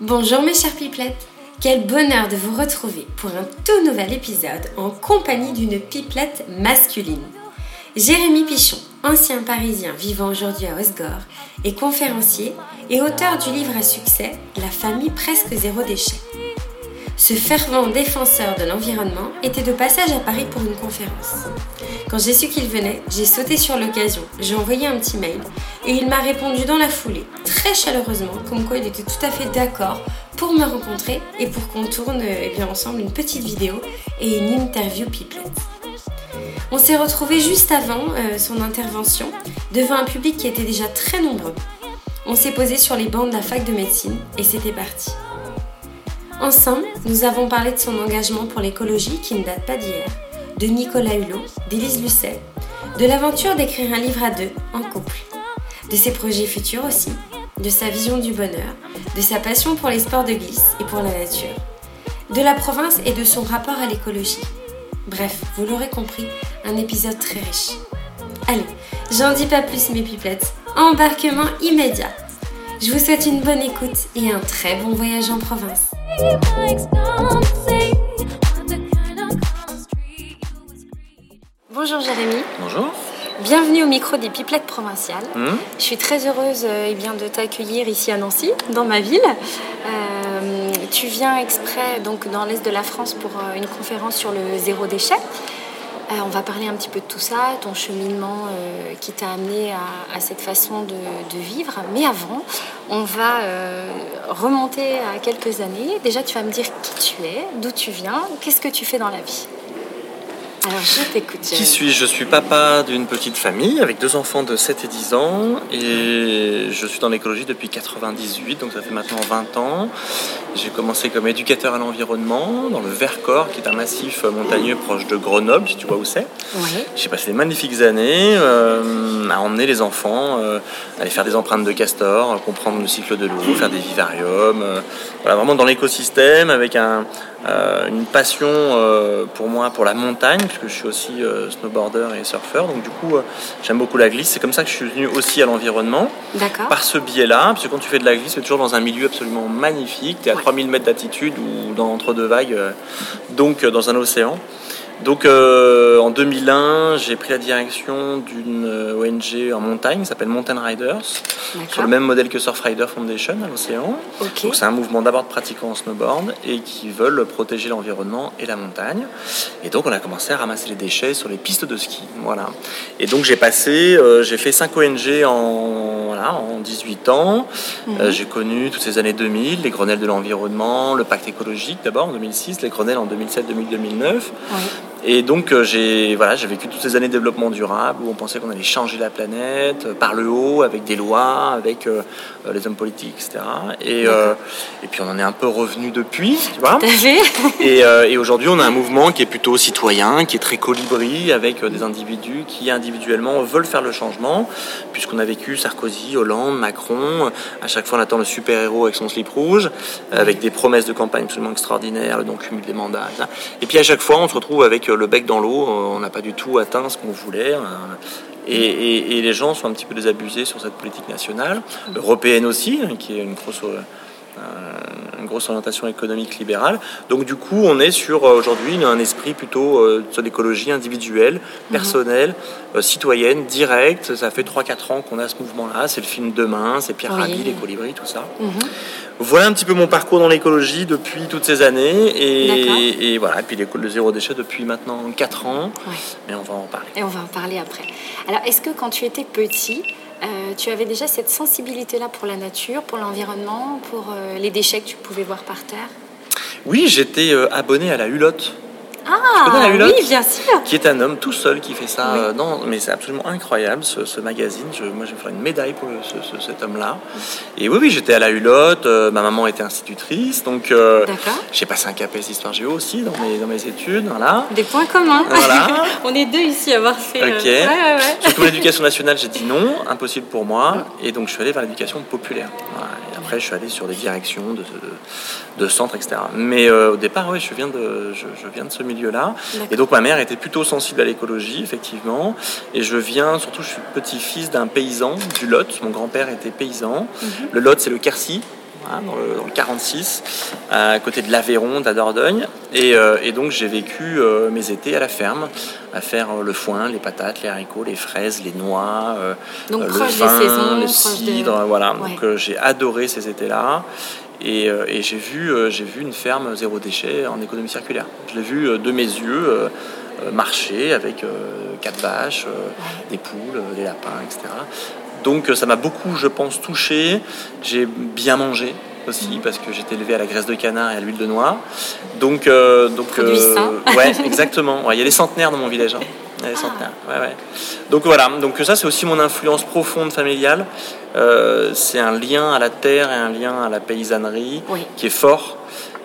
Bonjour mes chers pipelettes Quel bonheur de vous retrouver pour un tout nouvel épisode en compagnie d'une pipelette masculine. Jérémy Pichon, ancien parisien vivant aujourd'hui à Osgore, est conférencier et auteur du livre à succès La famille presque zéro déchet. Ce fervent défenseur de l'environnement était de passage à Paris pour une conférence. Quand j'ai su qu'il venait, j'ai sauté sur l'occasion, j'ai envoyé un petit mail et il m'a répondu dans la foulée, très chaleureusement, comme quoi il était tout à fait d'accord pour me rencontrer et pour qu'on tourne eh bien, ensemble une petite vidéo et une interview pipelette. On s'est retrouvés juste avant euh, son intervention devant un public qui était déjà très nombreux. On s'est posé sur les bancs de la fac de médecine et c'était parti. Ensemble, nous avons parlé de son engagement pour l'écologie qui ne date pas d'hier, de Nicolas Hulot, d'Élise Lucet, de l'aventure d'écrire un livre à deux, en couple, de ses projets futurs aussi, de sa vision du bonheur, de sa passion pour les sports de glisse et pour la nature, de la province et de son rapport à l'écologie. Bref, vous l'aurez compris, un épisode très riche. Allez, j'en dis pas plus mes pipelettes, embarquement immédiat. Je vous souhaite une bonne écoute et un très bon voyage en province. Bonjour Jérémy. Bonjour. Bienvenue au micro des Pipelettes provinciales. Hmm. Je suis très heureuse eh bien, de t'accueillir ici à Nancy, dans ma ville. Euh, tu viens exprès donc, dans l'est de la France pour euh, une conférence sur le zéro déchet. Euh, on va parler un petit peu de tout ça, ton cheminement euh, qui t'a amené à, à cette façon de, de vivre. Mais avant, on va euh, remonter à quelques années. Déjà, tu vas me dire qui tu es, d'où tu viens, qu'est-ce que tu fais dans la vie? Alors, je t'écoute. Qui suis-je? Je suis papa d'une petite famille avec deux enfants de 7 et 10 ans et je suis dans l'écologie depuis 98, donc ça fait maintenant 20 ans. J'ai commencé comme éducateur à l'environnement dans le Vercors, qui est un massif montagneux proche de Grenoble, si tu vois où c'est. J'ai passé des magnifiques années euh, à emmener les enfants, euh, aller faire des empreintes de castor, comprendre le cycle de l'eau, faire des vivariums. euh, voilà, vraiment dans l'écosystème avec un, une passion euh, pour moi pour la montagne, puisque je suis aussi euh, snowboarder et surfeur. Donc du coup, euh, j'aime beaucoup la glisse. C'est comme ça que je suis venu aussi à l'environnement. D'accord. Par ce biais-là, parce que quand tu fais de la glisse, tu es toujours dans un milieu absolument magnifique. Tu es à Ouais. 3000 mètres d'altitude ou dans entre deux vagues, euh, donc euh, dans un océan. Donc euh, en 2001, j'ai pris la direction d'une euh, ONG en montagne qui s'appelle Mountain Riders, sur le même modèle que Surfrider Foundation à l'océan. Donc c'est un mouvement d'abord de pratiquants en snowboard et qui veulent protéger l'environnement et la montagne. Et donc on a commencé à ramasser les déchets sur les pistes de ski. Voilà. Et donc j'ai passé, euh, j'ai fait 5 ONG en, voilà, en 18 ans. Mhm. Euh, j'ai connu toutes ces années 2000, les Grenelles de l'environnement, le pacte écologique d'abord en 2006, les Grenelles en 2007, 2000, 2009. Ouais. Et donc euh, j'ai voilà, j'ai vécu toutes ces années de développement durable où on pensait qu'on allait changer la planète euh, par le haut, avec des lois, avec euh, les hommes politiques, etc. Et, euh, et puis on en est un peu revenu depuis, tu vois. Et, euh, et aujourd'hui, on a un mouvement qui est plutôt citoyen, qui est très colibri, avec des individus qui individuellement veulent faire le changement, puisqu'on a vécu Sarkozy, Hollande, Macron. À chaque fois, on attend le super-héros avec son slip rouge, avec des promesses de campagne absolument extraordinaires, le non-cumul des mandats. etc. Et puis à chaque fois, on se retrouve avec le bec dans l'eau. euh, On n'a pas du tout atteint ce qu'on voulait. Et, et- et les gens sont un petit peu désabusés sur cette politique nationale, européenne aussi, hein, qui est une grosse euh, une grosse orientation économique libérale. Donc du coup, on est sur euh, aujourd'hui un esprit plutôt euh, sur l'écologie individuelle, personnelle, euh, citoyenne, directe. Ça fait 3-4 ans qu'on a ce mouvement-là. C'est le film Demain, c'est Pierre Oui. Rabhi, les colibris, tout ça. Mhm. Voilà un petit peu mon parcours dans l'écologie depuis toutes ces années. Et, et voilà, et puis l'école de zéro déchet depuis maintenant 4 ans. Mais on va en parler. Et on va en parler après. Alors, est-ce que quand tu étais petit, euh, tu avais déjà cette sensibilité-là pour la nature, pour l'environnement, pour euh, les déchets que tu pouvais voir par terre? Oui, j'étais euh, abonné à la Hulotte. Ah, oui, bien sûr. qui est un homme tout seul qui fait ça. Oui. euh, non, mais c'est absolument incroyable ce, ce magazine. Je, moi, je vais faire une médaille pour le- ce- ce- cet homme-là. Et oui, oui, j'étais à la Hulotte. euh, ma maman était institutrice, donc euh, j'ai passé un CAPES histoire géo aussi dans mes, dans mes études. Voilà. Des points communs. Voilà. on est deux ici à avoir fait. euh, Ok. Ouais, ouais, ouais. Surtout l'éducation nationale, j'ai dit non, impossible pour moi. Et donc je suis allé vers l'éducation populaire. Voilà. Après, je suis allé sur des directions de, de, centres, etc. Mais au départ, oui, je viens de, je, viens de ce milieu-là. Et donc, ma mère était plutôt sensible à l'écologie, effectivement. Et je viens, surtout, je suis petit-fils d'un paysan du Lot. Mon grand-père était paysan. Mhm. Le Lot, c'est le Quercy. Hein, dans, le, 46, à côté de l'Aveyron, de la Dordogne. Et, euh, donc j'ai vécu euh, mes étés à la ferme, à faire euh, le foin, les patates, les haricots, les fraises, les noix, donc, le vin, le cidre. Voilà. Donc j'ai adoré ces étés-là. Et, j'ai vu, j'ai vu une ferme zéro déchet en économie circulaire. Je l'ai vu de mes yeux marcher avec quatre vaches, des poules, des lapins, etc. Donc ça m'a beaucoup, je pense, touché. J'ai bien mangé aussi parce que j'étais élevé à la graisse de canard et à l'huile de noix. Donc, euh, donc euh, ouais, exactement. Il y a les centenaires dans mon village. Hein. Il y a les centenaires. Ouais, ouais. Donc voilà. Donc ça, c'est aussi mon influence profonde familiale. Euh, c'est un lien à la terre et un lien à la paysannerie qui est fort.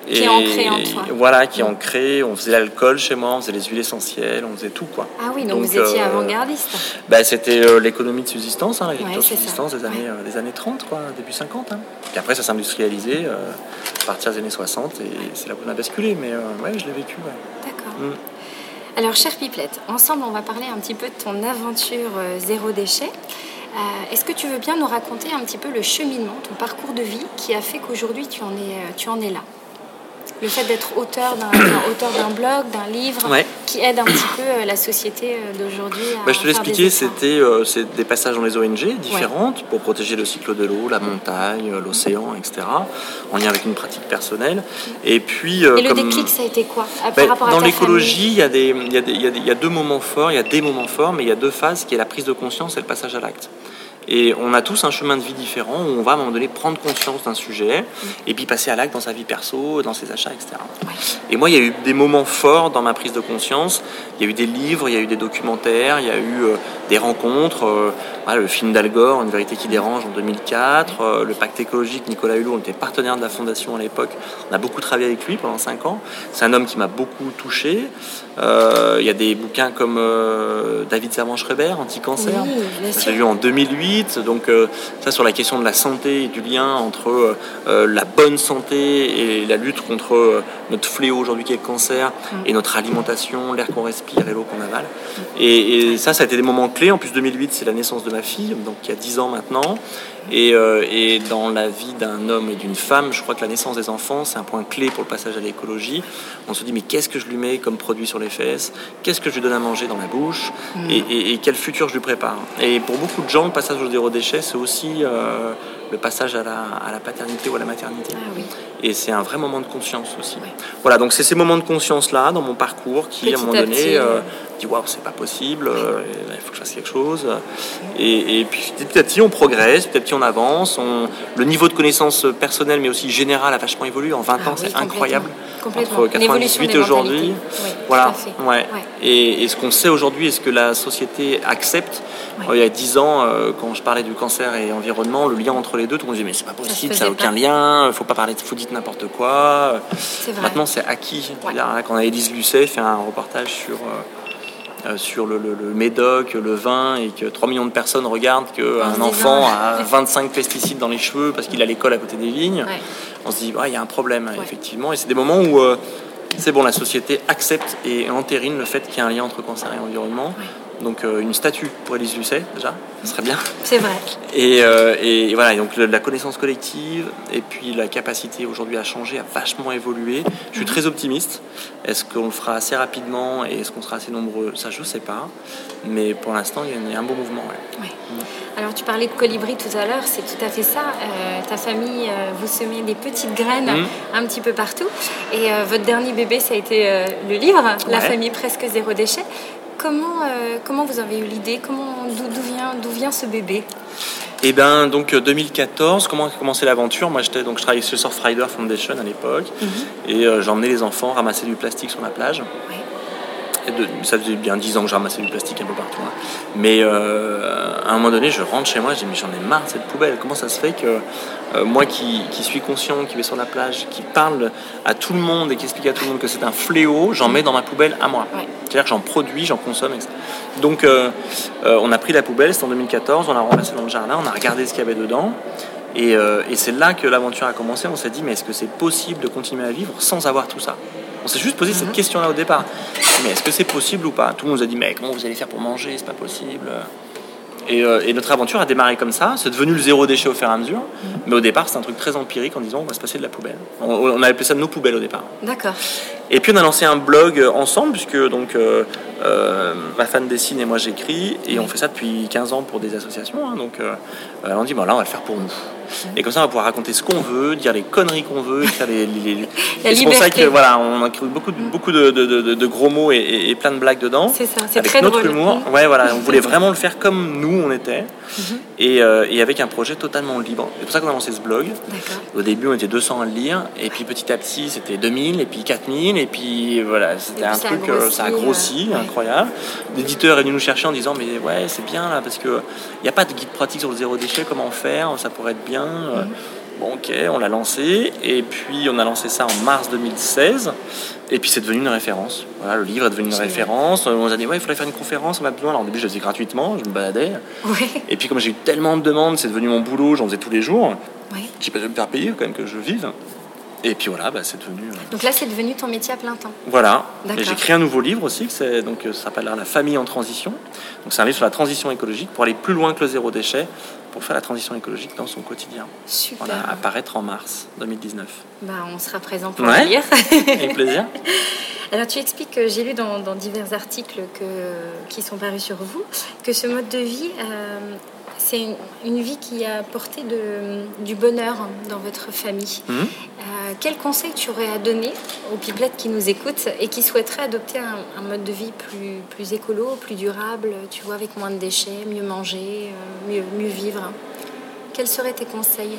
Qui est ancré en toi. Voilà, qui est ancré. On faisait l'alcool chez moi, on faisait les huiles essentielles, on faisait tout. Quoi. Ah oui, donc, vous étiez euh, avant-gardiste bah, C'était euh, l'économie de subsistance, hein, de subsistance des années, euh, des années 30, quoi, début 50. Hein. Et après, ça s'est industrialisé à partir des années 60 et c'est là où on a basculé. Mais ouais, je l'ai vécu. D'accord. Mm. Alors, chère Pipelette, ensemble, on va parler un petit peu de ton aventure zéro déchet. Est-ce que tu veux bien nous raconter un petit peu le cheminement, ton parcours de vie qui a fait qu'aujourd'hui tu, en es, tu en es là? Le fait d'être auteur d'un auteur d'un blog, d'un livre, qui aide un petit peu euh, la société euh, d'aujourd'hui. Bah, je te l'expliquais, c'était euh, des passages dans les ONG différentes pour protéger le cycle de l'eau, la montagne, l'océan, etc. En lien avec une pratique personnelle. Et puis. Et le déclic, ça a été quoi bah, Dans l'écologie, il y, a des, il, y a des, il y a deux moments forts, il y a des moments forts, mais il y a deux phases qui est la prise de conscience et le passage à l'acte. Et on a tous un chemin de vie différent où on va à un moment donné prendre conscience d'un sujet mm. et puis passer à l'acte dans sa vie perso, dans ses achats, etc. Et moi, il y a eu des moments forts dans ma prise de conscience. Il y a eu des livres, il y a eu des documentaires, il y a eu euh, des rencontres. Euh, le film d'Al Gore, Une vérité qui dérange en 2004, euh, le pacte écologique, Nicolas Hulot, on était partenaire de la fondation à l'époque. On a beaucoup travaillé avec lui pendant 5 ans. C'est un homme qui m'a beaucoup touché. Il y a des bouquins comme David Servan-Schreiber, Anti-cancer. Oui, J'ai lu en 2008. Donc ça sur la question de la santé et du lien entre la bonne santé et la lutte contre notre fléau aujourd'hui qui est le cancer mm. et notre alimentation, l'air qu'on respire et l'eau qu'on avale. Et, ça, ça a été des moments clés. En plus, 2008, c'est la naissance de ma fille, donc il y a 10 ans maintenant. Et, euh, et dans la vie d'un homme et d'une femme, je crois que la naissance des enfants, c'est un point clé pour le passage à l'écologie. On se dit, mais qu'est-ce que je lui mets comme produit sur les fesses? Qu'est-ce que je lui donne à manger dans la bouche? Mm. et, quel futur je lui prépare? Et pour beaucoup de gens, le passage au zéro déchet, c'est aussi euh, le passage à la, à la, paternité ou à la maternité. Ah et c'est un vrai moment de conscience aussi. Voilà, donc c'est ces moments de conscience-là dans mon parcours qui, à un moment donné, euh, dit waouh, c'est pas possible, euh, il faut que je fasse quelque chose. Et, puis petit à petit, on progresse, petit à petit, on avance. On... Le niveau de connaissance personnelle, mais aussi général, a vachement évolué. En 20 ah ans, c'est incroyable. Entre 98 et aujourd'hui. voilà. Ouais. Et, ce qu'on sait aujourd'hui, est ce que la société accepte, il y a 10 ans, euh, quand je parlais du cancer et environnement, le lien entre les deux, tout le monde disait mais c'est pas possible, ça n'a aucun lien, il faut pas parler, faut n'importe quoi. Maintenant, c'est acquis. quand Élise Lucet fait un reportage sur euh, euh, sur le, médoc, le vin, et que 3 millions de personnes regardent qu'un enfant a 25 pesticides dans les cheveux parce qu'il a l'école à côté des vignes, on se dit, il y a un problème, effectivement. Et c'est des moments où euh, c'est bon, la société accepte et entérine le fait qu'il y a un lien entre cancer et environnement. Donc euh, une statue pour Élise Lucet, déjà, ce serait bien. C'est vrai. Et, euh, et, voilà, donc la connaissance collective et puis la capacité aujourd'hui à changer a vachement évolué. Je suis mhm. très optimiste. Est-ce qu'on le fera assez rapidement et est-ce qu'on sera assez nombreux? Ça, je ne sais pas. Mais pour l'instant, il y a un beau mouvement. Ouais. Alors tu parlais de colibri tout à l'heure, c'est tout à fait ça. Euh, ta famille, vous semez des petites graines mhm. un petit peu partout. Et votre dernier bébé, ça a été le livre, La famille presque zéro déchet. Comment, euh, comment vous avez eu l'idée? Comment d'où vient ce bébé? Et eh bien, donc 2014, euh, comment a commencé l'aventure? Moi, j'étais donc je travaillais chez Surfrider Foundation à l'époque, mhm. et euh, j'emmenais les enfants ramasser du plastique sur la plage ça faisait bien 10 ans que je ramassais du plastique un peu partout. Hein. Mais euh, à un moment donné, je rentre chez moi, je dis mais j'en ai marre de cette poubelle. Comment ça se fait que euh, moi qui, suis conscient, qui vais sur la plage, qui parle à tout le monde et qui explique à tout le monde que c'est un fléau, j'en mets dans ma poubelle à moi. C'est-à-dire que j'en produis, j'en consomme, etc. Donc euh, on a pris la poubelle, c'était en 2014, on l'a ramassée dans le jardin, on a regardé ce qu'il y avait dedans. Et, et c'est là que l'aventure a commencé. On s'est dit, mais est-ce que c'est possible de continuer à vivre sans avoir tout ça? On s'est juste posé cette question-là au départ. Mais est-ce que c'est possible ou pas? Tout le monde nous a dit, mais comment vous allez faire pour manger? C'est pas possible. Et, euh, et notre aventure a démarré comme ça. C'est devenu le zéro déchet au fur et à mesure. Mais au départ, c'est un truc très empirique en disant, on va se passer de la poubelle. On, on a appelé ça nos poubelles au départ. D'accord. Et puis on a lancé un blog ensemble, puisque donc euh, euh, ma femme dessine et moi j'écris, et on fait ça depuis 15 ans pour des associations. hein. donc euh, euh, on dit, bon là on va le faire pour nous. Et comme ça on va pouvoir raconter ce qu'on veut, dire les conneries qu'on veut, faire les, les- les- La Et c'est pour ça que voilà, on a beaucoup de, beaucoup de, de- de- de gros mots et, plein de blagues dedans. C'est ça, c'est avec très notre drôle. humour. Mhm. Ouais, voilà, on voulait vraiment le faire comme nous on était, et, euh, et avec un projet totalement libre. C'est pour ça qu'on a lancé ce blog. D'accord. Au début, on était 200 à le lire, et puis petit à petit, c'était 2000, et puis 4000, et puis voilà, c'était un truc, euh, ça a grossi, euh, incroyable. L'éditeur est venu nous chercher en disant, mais ouais, c'est bien là, parce qu'il n'y a pas de guide pratique sur le zéro déchet, comment faire, ça pourrait être bien. Euh, Bon, ok, on l'a lancé, et puis on a lancé ça en mars 2016, et puis c'est devenu une référence. Voilà, le livre est devenu une référence. On nous a dit, ouais, il faudrait faire une conférence, on a besoin. Alors au début, je le faisais gratuitement, je me baladais. Et puis comme j'ai eu tellement de demandes, c'est devenu mon boulot, j'en faisais tous les jours. Pas de me faire payer quand même que je vive. Et puis voilà, bah, c'est devenu. euh, Donc là, c'est devenu ton métier à plein temps. Voilà. Et j'ai créé un nouveau livre aussi, que donc, euh, ça s'appelle La famille en transition. Donc c'est un livre sur la transition écologique pour aller plus loin que le zéro déchet, pour faire la transition écologique dans son quotidien. Super. Voilà, à paraître en mars 2019. Bah, on sera présent pour Ouais. le lire. Avec plaisir. Alors tu expliques que j'ai lu dans, dans divers articles que, qui sont parus sur vous que ce mode de vie, euh, c'est une, une vie qui a apporté de, du bonheur dans votre famille. Mhm. Euh, quel conseil tu aurais à donner aux pipelettes qui nous écoutent et qui souhaiteraient adopter un, un mode de vie plus, plus écolo, plus durable, tu vois, avec moins de déchets, mieux manger, euh, mieux, mieux vivre? Quels seraient tes conseils?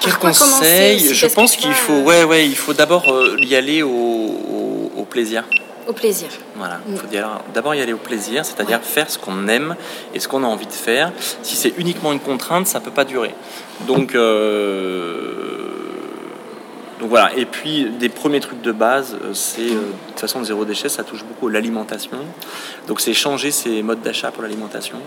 Quel conseil? Je pense qu'il faut, euh, ouais, ouais, il faut d'abord euh, y aller au, au- au plaisir. Au plaisir. Voilà, il faut dire- d'abord y aller au plaisir, c'est-à-dire faire ce qu'on aime et ce qu'on a envie de faire. Si c'est uniquement une contrainte, ça peut pas durer. Donc, euh, donc voilà. Et puis des premiers trucs de base, euh, c'est euh, de toute façon le zéro déchet, ça touche beaucoup l'alimentation. Donc c'est changer ses modes d'achat pour l'alimentation,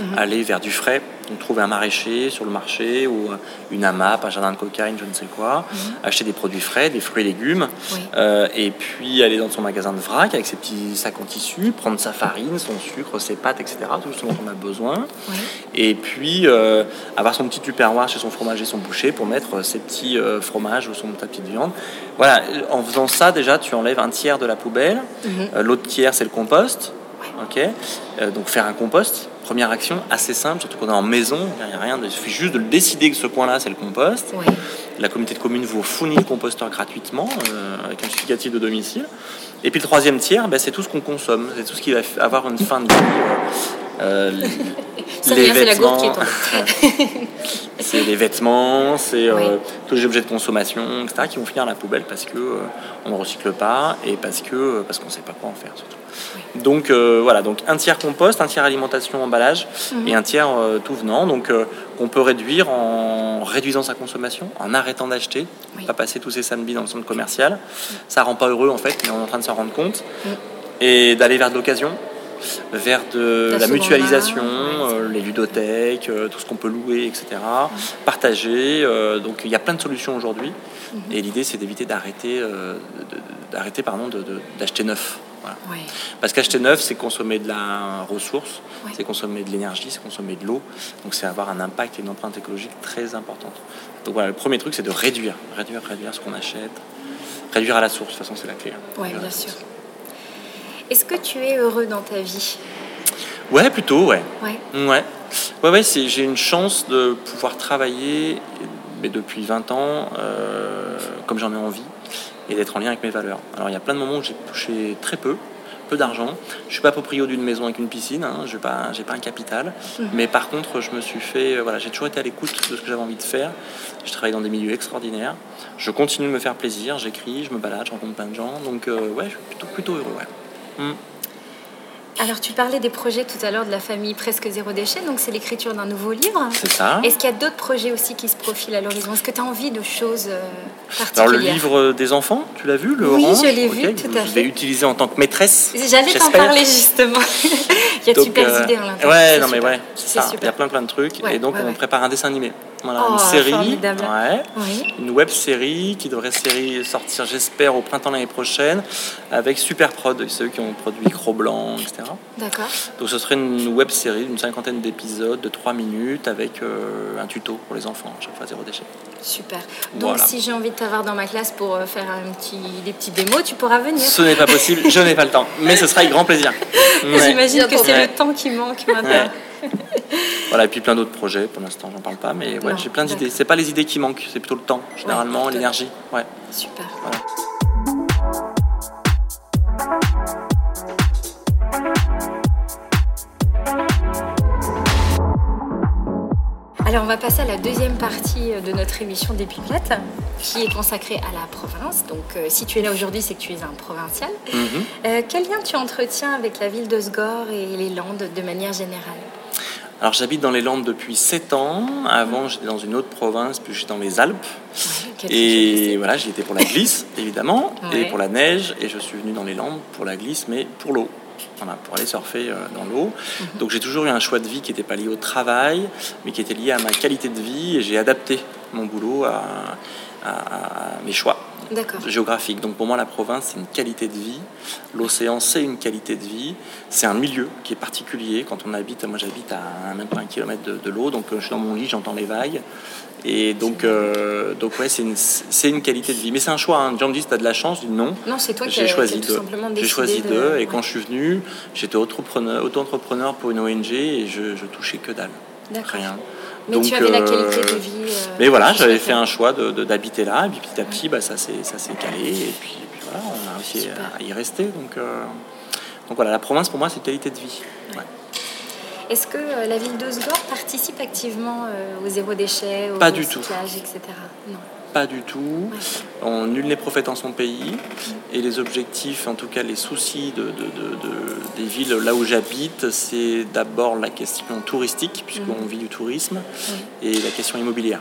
Mhm. aller vers du frais, donc trouver un maraîcher sur le marché ou euh, une AMAP, un jardin de cocaïne, je ne sais quoi, acheter des produits frais, des fruits et légumes. Oui. Euh, et puis aller dans son magasin de vrac avec ses petits sacs en tissu, prendre sa farine, son sucre, ses pâtes, etc. Tout ce dont on a besoin. Oui. Et puis euh, avoir son petit tupperware chez son fromager, son boucher pour mettre ses petits euh, fromages ou son ta petite viande. Voilà, en faisant ça déjà, tu enlèves un tiers de la poubelle. Mhm. Euh, L'autre tiers, c'est le compost. Ok. Euh, donc faire un compost. Première action assez simple, surtout qu'on est en maison, il n'y a rien, il suffit juste de le décider que ce coin-là c'est le compost. Oui. La communauté de communes vous fournit le composteur gratuitement euh, avec un justificatif de domicile. Et puis le troisième tiers, ben, c'est tout ce qu'on consomme, c'est tout ce qui va avoir une fin de vie. Euh, Ça vient, c'est les vêtements, c'est euh, Oui. tous les objets de consommation, etc., qui vont finir à la poubelle parce que euh, on ne recycle pas et parce que parce qu'on ne sait pas quoi en faire surtout. Donc voilà, donc un tiers compost, un tiers alimentation emballage Mhm. et un tiers tout venant. Donc on peut réduire en réduisant sa consommation, en arrêtant d'acheter, Oui. pas passer tous ses samedis dans le centre commercial. Ça rend pas heureux en fait, mais on est en train de s'en rendre compte. Mhm. Et d'aller vers de l'occasion, vers de La mutualisation, euh, les ludothèques, euh, tout ce qu'on peut louer, etc. Partager. euh, donc il y a plein de solutions aujourd'hui. Mhm. Et l'idée c'est d'éviter d'arrêter, d'arrêter pardon, d'acheter neuf. Voilà. Parce qu'acheter neuf, c'est consommer de la ressource, c'est consommer de l'énergie, c'est consommer de l'eau. Donc c'est avoir un impact et une empreinte écologique très importante. Donc voilà, le premier truc, c'est de réduire, réduire, réduire ce qu'on achète, réduire à la source. De toute façon, c'est la clé. hein. À bien sûr. Est-ce que tu es heureux dans ta vie? Ouais, plutôt, ouais. Ouais. Ouais, ouais, ouais c'est- j'ai une chance de pouvoir travailler mais depuis 20 ans euh, comme j'en ai envie et d'être en lien avec mes valeurs. Alors il y a plein de moments où j'ai touché très peu, peu d'argent. Je suis pas proprio d'une maison avec une piscine, hein, je n'ai pas, j'ai pas un capital. Mais par contre, je me suis fait, euh, voilà, j'ai toujours été à l'écoute de ce que j'avais envie de faire. Je travaille dans des milieux extraordinaires. Je continue de me faire plaisir, j'écris, je me balade, je rencontre plein de gens. Donc euh, ouais, je suis plutôt, plutôt heureux. Ouais. Mm. Alors, tu parlais des projets tout à l'heure de la famille Presque Zéro Déchet, donc c'est l'écriture d'un nouveau livre. C'est ça. Est-ce qu'il y a d'autres projets aussi qui se profilent à l'horizon? Est-ce que tu as envie de choses euh, particulières Alors, le livre des enfants, tu l'as vu, le Oui, orange je l'ai vu, tout à fait. l'avez utilisé en tant que maîtresse. J'allais t'en parler justement. Il y a de super euh, idées à l'intérieur. Ouais, non mais ouais, c'est ça. Il y a plein plein de trucs. Ouais, et donc ouais, on ouais. prépare un dessin animé. Voilà, Oh, une série, formidable. ouais, Oui. une web série qui devrait série sortir, j'espère, au printemps l'année prochaine, avec Super Prod, c'est eux qui ont produit Cro Blanc, etc. D'accord. Donc ce serait une web série d'une cinquantaine d'épisodes de 3 minutes avec euh, un tuto pour les enfants, chaque fois zéro déchet. Super. Donc, Voilà. si j'ai envie de t'avoir dans ma classe pour euh, faire un petit, des petits démos, tu pourras venir. Ce n'est pas possible, je n'ai pas le temps, mais ce sera avec grand plaisir. Ouais. J'imagine que c'est Ouais. le temps qui manque maintenant. Voilà, et puis plein d'autres projets, pour l'instant j'en parle pas, mais j'ai plein d'idées. C'est pas les idées qui manquent, c'est plutôt le temps, généralement, l'énergie. Ouais. Super. Voilà. Alors, on va passer à la deuxième partie de notre émission des qui est consacrée à la province. Donc, euh, si tu es là aujourd'hui, c'est que tu es un provincial. Mhm. Euh, quel lien tu entretiens avec la ville de Sgore et les Landes de manière générale? Alors j'habite dans les Landes depuis 7 ans. Avant j'étais dans une autre province, puis j'étais dans les Alpes. Et voilà, j'y étais pour la glisse, évidemment, Ouais. et pour la neige. Et je suis venu dans les Landes pour la glisse, mais pour l'eau. Voilà, pour aller surfer euh, dans l'eau. Mhm. Donc j'ai toujours eu un choix de vie qui n'était pas lié au travail, mais qui était lié à ma qualité de vie. Et j'ai adapté mon boulot à, à- à mes choix D'accord. géographiques. Donc pour moi, la province, c'est une qualité de vie. L'océan, c'est une qualité de vie. C'est un milieu qui est particulier. Quand on habite, moi j'habite à même pas un kilomètre de, de l'eau, donc euh, je suis dans mon lit, j'entends les vagues. Et donc, euh, donc ouais, c'est une, c'est une qualité de vie. Mais c'est un choix. Hein. Les gens me disent, tu as de la chance. Je dis non. Non, c'est toi qui J'ai as, choisi qui tout deux. simplement J'ai choisi de- deux. Et Ouais. quand je suis venu, j'étais auto-entrepreneur, auto-entrepreneur pour une ONG et je, je touchais que dalle. D'accord. Rien. Mais Donc, tu avais la euh, qualité de vie. euh, Mais voilà, j'avais fait un choix de- de- d'habiter là, et puis petit à petit, bah, ça s'est calé, et puis, et puis voilà, on a réussi à y rester. Donc, euh, donc voilà, la province pour moi, c'est qualité de vie. Ouais. Est-ce que euh, la ville de Sgore participe activement euh, au zéro déchet, au Pas du tout. recyclage, etc. Non. Pas du tout. On, nul n'est prophète en son pays. Et les objectifs, en tout cas les soucis de, de- de- de- des villes là où j'habite, c'est d'abord la question touristique, puisqu'on vit du tourisme, et la question immobilière.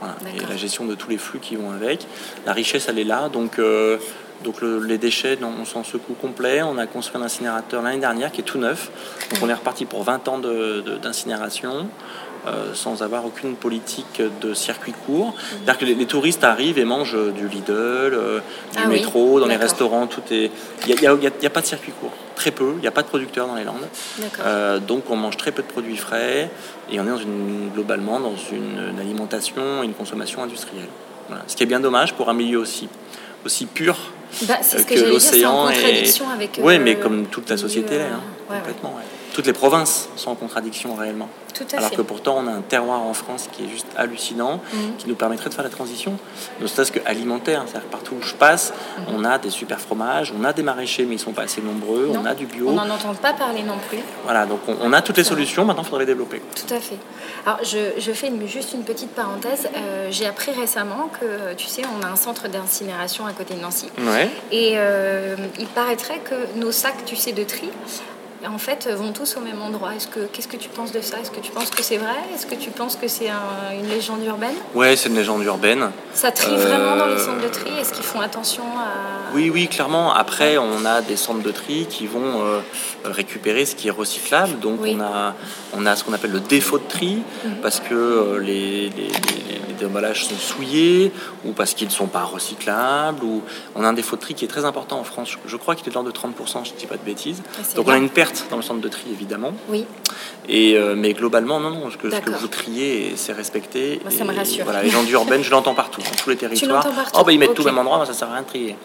Voilà. Et la gestion de tous les flux qui vont avec. La richesse, elle est là. Donc, euh, donc le- les déchets, on s'en secoue complet. On a construit un incinérateur l'année dernière qui est tout neuf. Donc on est reparti pour 20 ans de- de- d'incinération. euh, sans avoir aucune politique de circuit court. C'est-à-dire que les, les touristes arrivent et mangent euh, du Lidl, euh, du Ah oui, métro, dans les restaurants, tout est. Il n'y a, pas de circuit court, très peu. Il n'y a pas de producteurs dans les Landes. Euh, donc on mange très peu de produits frais et on est dans une, globalement dans une, une alimentation et une consommation industrielle. Voilà. Ce qui est bien dommage pour un milieu aussi, aussi pur Bah, euh, que, en l'océan avec. Oui, euh, mais comme toute la société l'est, hein, euh, ouais. complètement. ouais. Toutes les provinces sont en contradiction réellement. Tout à Alors fait. que pourtant, on a un terroir en France qui est juste hallucinant, Mhm. qui nous permettrait de faire la transition, ne serait-ce. C'est-à-dire que partout où je passe, Mhm. on a des super fromages, on a des maraîchers, mais ils sont pas assez nombreux, on a du bio. On n'en entend pas parler non plus. Voilà, donc on, on a toutes les solutions, maintenant il faudrait les développer. Tout à fait. Alors, je, je fais une- juste une petite parenthèse. Euh, J'ai appris récemment que, tu sais, on a un centre d'incinération à côté de Nancy. Ouais. Et euh, il paraîtrait que nos sacs, tu sais, de tri, en fait, vont tous au même endroit. Est-ce que, qu'est-ce que tu penses de ça? Est-ce que tu penses que c'est vrai? Est-ce que tu penses que c'est un- une légende urbaine? Ouais, c'est une légende urbaine. Ça trie Euh, vraiment dans les centres de tri? Est-ce qu'ils font attention à... Oui, oui, clairement. Après, on a des centres de tri qui vont euh, récupérer ce qui est recyclable. Donc, Oui. on, a, on a ce qu'on appelle le défaut de tri, parce que euh, les, les, les- les emballages sont souillés, ou parce qu'ils ne sont pas recyclables. Ou... On a un défaut de tri qui est très important en France. Je crois qu'il est de l'ordre de 30%, je ne dis pas de bêtises. Ah, Donc, on a une perte dans le centre de tri, évidemment. Oui, Et, euh, mais globalement, non, non, ce que, ce que D'accord. vous triez, c'est respecté. Moi, ça Et me rassure. Voilà, les gens urbaines, je l'entends partout, dans tous les territoires. Oh, bah, ils mettent tout au même endroit, ça sert à rien de trier.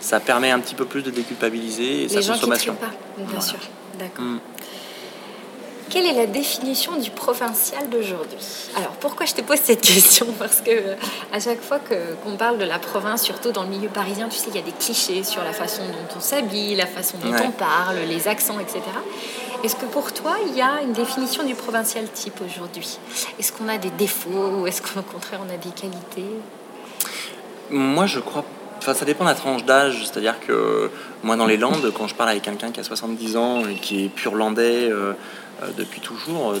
Ça permet un petit peu plus de déculpabiliser et sa les gens ne consommation. pas, bien Voilà. sûr. D'accord. Mm. Quelle est la définition du provincial d'aujourd'hui? Alors pourquoi je te pose cette question? Parce que euh, à chaque fois que- qu'on parle de la province, surtout dans le milieu parisien, tu sais, il y a des clichés sur la façon dont on s'habille, la façon dont Ouais. on parle, les accents, etc. Est-ce que pour toi, il y a une définition du provincial type aujourd'hui? Est-ce qu'on a des défauts ou est-ce qu'au contraire on a des qualités? Moi, je crois Enfin, ça dépend de la tranche d'âge. C'est-à-dire que moi, dans les Landes, quand je parle avec quelqu'un qui a 70 ans et qui est pur landais euh, depuis toujours, euh,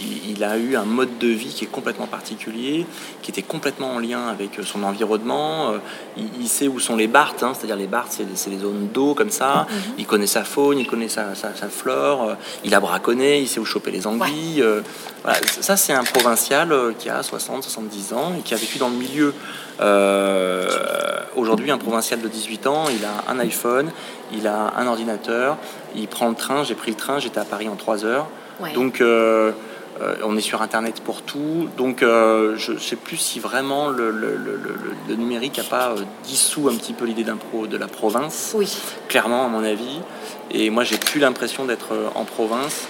il, il a eu un mode de vie qui est complètement particulier, qui était complètement en lien avec euh, son environnement. Euh, Il, il sait où sont les barthes, hein, c'est-à-dire les barthes, c'est les zones d'eau comme ça. Il connaît sa faune, il connaît sa, sa- sa flore. euh, Il a braconné, il sait où choper les anguilles. voilà. Ça, c'est un provincial qui a 60, 70 ans et qui a vécu dans le milieu. Euh, Aujourd'hui, un provincial de 18 ans, il a un iPhone, il a un ordinateur, il prend le train. J'ai pris le train, j'étais à Paris en 3 heures. Ouais. Donc, euh, euh, on est sur Internet pour tout. Donc, euh, je ne sais plus si vraiment le, le- le- le- le numérique n'a pas euh, dissous un petit peu l'idée d'un pro, de la province, Oui. clairement, à mon avis. Et moi, j'ai plus l'impression d'être en province.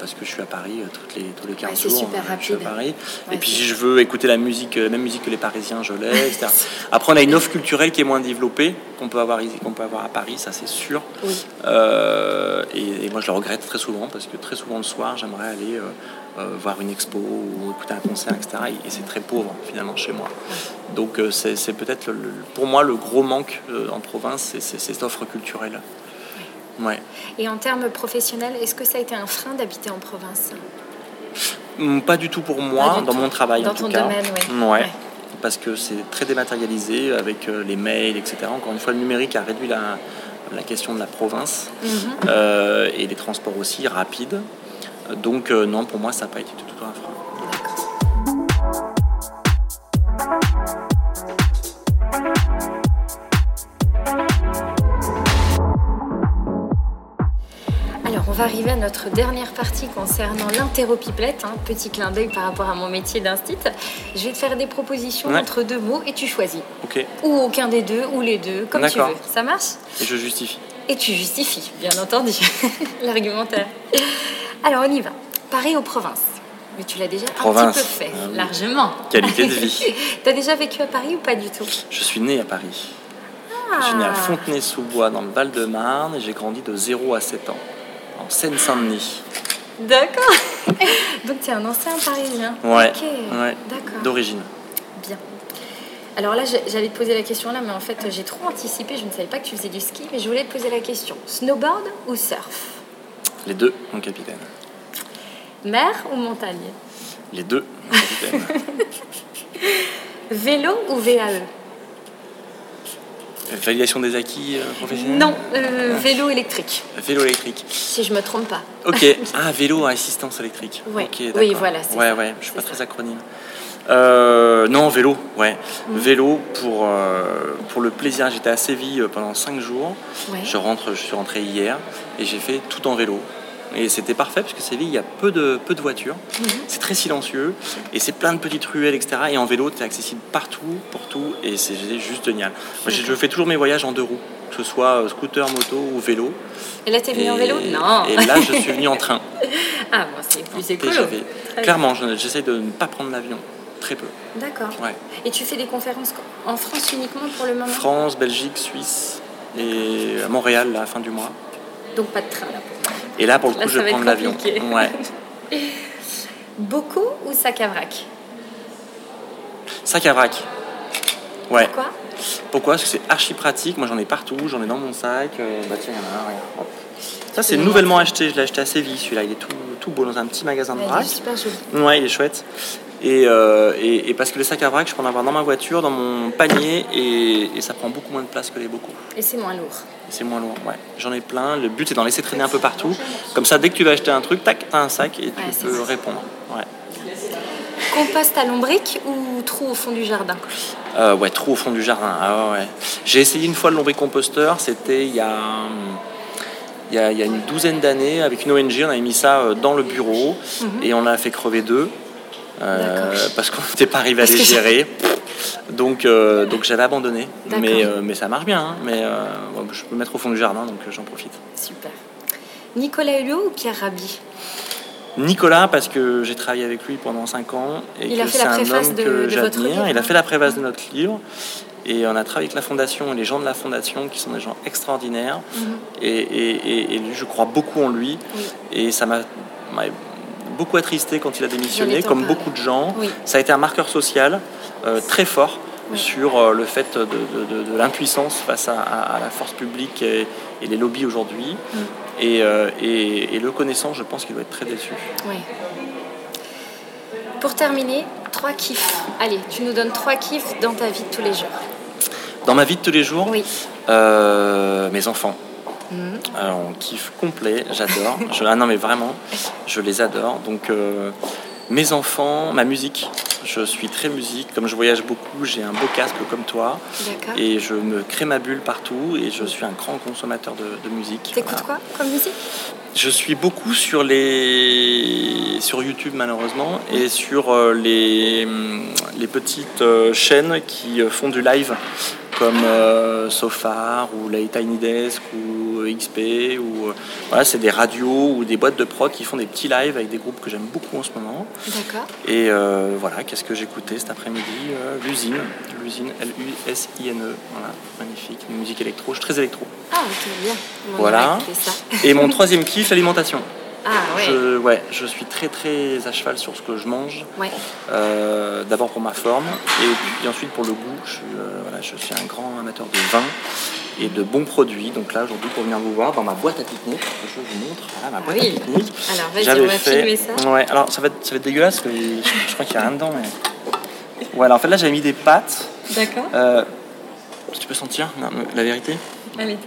Parce que je suis à Paris euh, toutes les, tous les 15 Ouais, jours. super euh, Je suis à. Paris. Ouais, et puis, si je veux écouter la musique, euh, la même musique que les Parisiens, je l'ai, etc. Après, on a une offre culturelle qui est moins développée, qu'on peut avoir ici, qu'on peut avoir à Paris, ça c'est sûr. Oui. Euh, et, et moi, je le regrette très souvent parce que très souvent le soir, j'aimerais aller euh, euh, voir une expo ou écouter un concert, etc. Et, et c'est très pauvre finalement chez moi. Donc, c'est peut-être pour moi le gros manque en province, c'est cette offre culturelle. Ouais. Et en termes professionnels, est-ce que ça a été un frein d'habiter en province Hum, Pas du tout pour moi, dans tout. mon travail Dans en tout ton cas. domaine, oui. Ouais. Ouais. Parce que c'est très dématérialisé avec euh, les mails, etc. Encore une fois, le numérique a réduit la, la question de la province Mhm. euh, et les transports aussi rapides. Donc euh, non, pour moi, ça n'a pas été du tout un frein. On va arriver à notre dernière partie concernant l'interropipelette. hein. Petit clin d'œil par rapport à mon métier d'instit. Je vais te faire des propositions Ouais. entre deux mots et tu choisis. Ou aucun des deux, ou les deux, comme tu veux. Ça marche? Et je justifie. Et tu justifies, bien entendu, l'argumentaire. Alors, on y va. Paris aux provinces. Mais tu l'as déjà un Province. petit peu fait, Ah oui. largement. Qualité de vie. T'as déjà vécu à Paris ou pas du tout? Je suis né à Paris. Je suis né à Fontenay-sous-Bois dans le Val-de-Marne et j'ai grandi de 0 à 7 ans en Seine-Saint-Denis. D'accord. Donc, tu es un ancien parisien. Ouais, d'accord. D'origine. Bien. Alors là, j'allais te poser la question là, mais en fait, j'ai trop anticipé. Je ne savais pas que tu faisais du ski, mais je voulais te poser la question. Snowboard ou surf? Les deux, mon capitaine. Mer ou montagne? Les deux, mon capitaine. Vélo ou VAE Validation des acquis euh, professionnels Non, euh, vélo électrique, Vélo électrique. si je me trompe pas. Ok. Ah, vélo à assistance électrique. Ouais. Oui, voilà, Ouais, ça. ouais, je suis pas très acronyme. Euh, non, vélo, ouais. Mm. Vélo pour, euh, pour le plaisir. J'étais à Séville pendant 5 jours. Ouais. Je rentre, je suis rentré hier et j'ai fait tout en vélo. Et c'était parfait parce que Séville, il y a peu de, peu de voitures. Mhm. C'est très silencieux et c'est plein de petites ruelles, etc. Et en vélo, tu es accessible partout, pour tout. Et c'est juste génial. Moi, je fais toujours mes voyages en deux roues, que ce soit euh, scooter, moto ou vélo. Et là, t'es venu en vélo Non. Et là, je suis venu en train. Ah, bon, c'est plus écolo. Clairement, je- j'essaie de ne pas prendre l'avion. Très peu. D'accord. Ouais. Et tu fais des conférences en France uniquement pour le moment? France, Belgique, Suisse et à Montréal, la fin du mois. Donc pas de train là. Et là, pour le coup, Là, je être l'avion. Ouais. Bocaux ou sac à vrac Sac à vrac. Ouais. Pourquoi Pourquoi Parce que c'est archi pratique. Moi, j'en ai partout. J'en ai dans mon sac. Euh, bah, tiens, il y en a un. regarde. Hop. Ça, c'est nouvellement acheté. Je l'ai acheté à Séville, celui-là. Il est tout, tout beau dans un petit magasin de vrac. il est super joli. Ouais, il est chouette. Et, euh, et, et parce que le sac à vrac, je peux en avoir dans ma voiture, dans mon panier, et, et ça prend beaucoup moins de place que les bocaux. Et c'est moins lourd. Et C'est moins lourd, ouais. J'en ai plein. Le but, c'est d'en laisser traîner un peu partout. Comme ça, dès que tu vas acheter un truc, tac, t'as un sac et tu Ouais, peux ça. répondre. Ouais. Compost à lombric ou trou au fond du jardin? Euh, ouais, trop au fond du jardin. Ah ouais. J'ai essayé une fois le lombricomposteur, c'était il y a, il y, a, il y a une douzaine d'années, avec une ONG, on avait mis ça euh, dans le bureau et on l'a fait crever deux. Euh, Mhm. Parce qu'on n'était pas arrivé à les gérer. Donc, euh, donc j'avais abandonné. Mais, euh, mais ça marche bien. hein. Mais bon, je peux mettre au fond du jardin, donc j'en profite. Super. Nicolas Hulot ou Pierre Rabhi? Nicolas, parce que j'ai travaillé avec lui pendant 5 ans et Il que a fait la un préface homme de- que de votre j'admire. livre, Il a fait la préface de notre livre et on a travaillé avec la fondation et les gens de la fondation qui sont des gens extraordinaires et, et- et- je crois beaucoup en lui Oui. et ça m'a beaucoup attristé quand il a démissionné, comme beaucoup de gens. Oui. Ça a été un marqueur social euh, très fort sur euh, le fait de, de- de- de l'impuissance face à, à- à la force publique et, et les lobbies aujourd'hui. Et, euh, et- et le connaissant, je pense qu'il doit être très déçu. Pour terminer, trois kiffs. Allez, tu nous donnes trois kiffs dans ta vie de tous les jours. Dans ma vie de tous les jours, mes enfants. Mhm. Alors, on kiffe complet, j'adore. Je- ah non, mais vraiment, je les adore. Donc, euh, mes enfants, ma musique. Je suis très musique. Comme je voyage beaucoup, j'ai un beau casque comme toi. Et je me crée ma bulle partout. Et je suis un grand consommateur de, de musique. T'écoutes Voilà. quoi comme musique? Je suis beaucoup sur les sur YouTube malheureusement et sur euh, les, hum, les petites euh, chaînes qui euh, font du live comme euh, Sofar ou les Tiny Desk ou euh, XP ou euh, voilà c'est des radios ou des boîtes de prod qui font des petits lives avec des groupes que j'aime beaucoup en ce moment D'accord. et euh, voilà qu'est-ce que j'écoutais cet après-midi Euh, l'usine l'usine L U S I N E voilà magnifique une musique électro je suis très électro Ah, ok, bien. On Voilà. ça. et mon troisième kiff l'alimentation Ah, ouais. Je, ouais, je suis très très à cheval sur ce que je mange. Ouais. Euh, D'abord pour ma forme et puis ensuite pour le goût. Je suis, euh, voilà, je suis un grand amateur de vin et de bons produits. Donc là aujourd'hui pour venir vous voir dans ma boîte à pique-nique, je vous montre voilà, ma boîte Oui. à pique-nique. Alors, vas-y, J'avais on va fait- filmer ça. Ouais, alors ça va être, ça va être dégueulasse, parce que je, je crois qu'il n'y a rien dedans. Mais... Ouais, alors en fait là j'avais mis des pâtes. D'accord. Euh, tu peux sentir non, la vérité? Allez.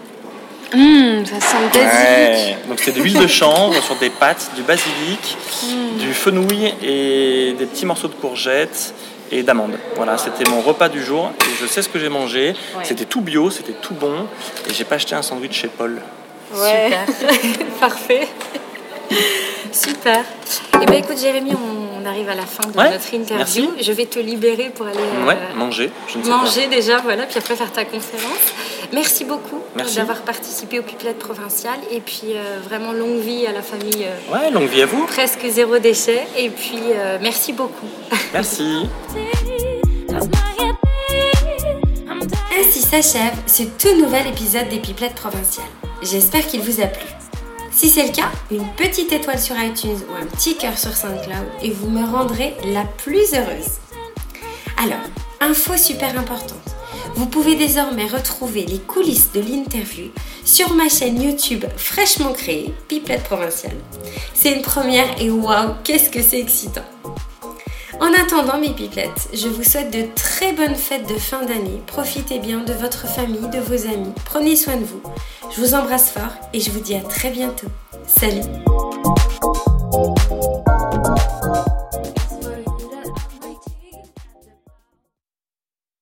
Hum, ça sent le basilic. Ouais. Donc c'est de l'huile de chanvre sur des pâtes, du basilic, Mmh. du fenouil et des petits morceaux de courgettes et d'amandes. Voilà, c'était mon repas du jour et je sais ce que j'ai mangé. Ouais. C'était tout bio, c'était tout bon et j'ai pas acheté un sandwich chez Paul. Ouais. Parfait. Super. Eh bien, écoute, Jérémy, on arrive à la fin de Ouais, notre interview. merci. Je vais te libérer pour aller euh, manger, je ne sais manger déjà, voilà, puis après faire ta conférence. Merci beaucoup d'avoir participé au Pipelette Provincial et puis euh, vraiment longue vie à la famille. euh. Ouais, longue vie à vous. presque zéro déchet. Et puis, merci beaucoup. Merci. Ainsi s'achève ce tout nouvel épisode des Pipelettes Provinciales. J'espère qu'il vous a plu. Si c'est le cas, une petite étoile sur iTunes ou un petit cœur sur SoundCloud et vous me rendrez la plus heureuse. Alors, info super importante. Vous pouvez désormais retrouver les coulisses de l'interview sur ma chaîne YouTube fraîchement créée, Pipelette Provinciale. C'est une première et waouh, qu'est-ce que c'est excitant! En attendant mes pipelettes, je vous souhaite de très bonnes fêtes de fin d'année. Profitez bien de votre famille, de vos amis. Prenez soin de vous. Je vous embrasse fort et je vous dis à très bientôt. Salut